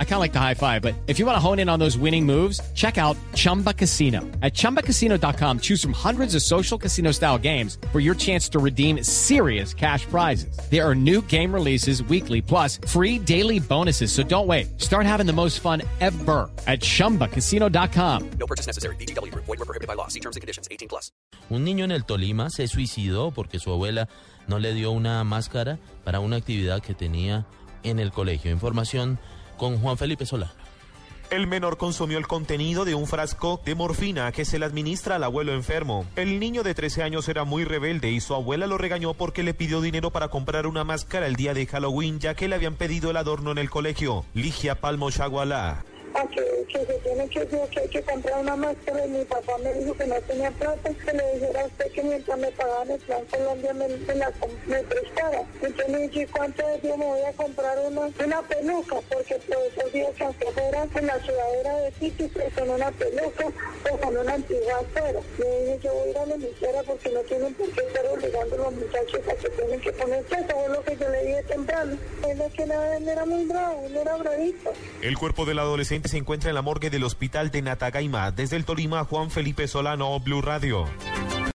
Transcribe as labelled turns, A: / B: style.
A: I kind of like the high five, but if you want to hone in on those winning moves, check out Chumba Casino. At ChumbaCasino.com, choose from hundreds of social casino style games for your chance to redeem serious cash prizes. There are new game releases weekly, plus free daily bonuses. So don't wait. Start having the most fun ever at ChumbaCasino.com.
B: No purchase necessary. BGW. Void were prohibited by law. See terms and conditions. 18 plus.
C: Un niño en el Tolima se suicidó porque su abuela no le dio una máscara para una actividad que tenía en el colegio. Información con Juan Felipe Solano.
D: El menor consumió el contenido de un frasco de morfina que se le administra al abuelo enfermo. El niño de 13 años era muy rebelde y su abuela lo regañó porque le pidió dinero para comprar una máscara el día de Halloween ya que le habían pedido el adorno en el colegio. Ligia Palmo Chagualá
E: que, que, se tiene que, que hay que comprar una máscara y mi papá me dijo que no tenía plata, que le dijera a usted que mientras me pagaban el plan Colombia me, me, la, me prestara. Entonces me dije, ¿cuánto de me voy a comprar una, una peluca? Porque todos esos días que afuera en la ciudadera de Titi con una peluca o con una antigua acera. Le dije, yo voy a ir a la emisora porque no tienen por qué estar obligando a los muchachos a que tienen que ponerse eso, fue lo que yo le dije temprano. Él es que nada, él era muy bravo, él era bravito.
D: El cuerpo del adolescente se encuentra en la morgue del hospital de Natagaima. Desde el Tolima, Juan Felipe Solano, Blue Radio.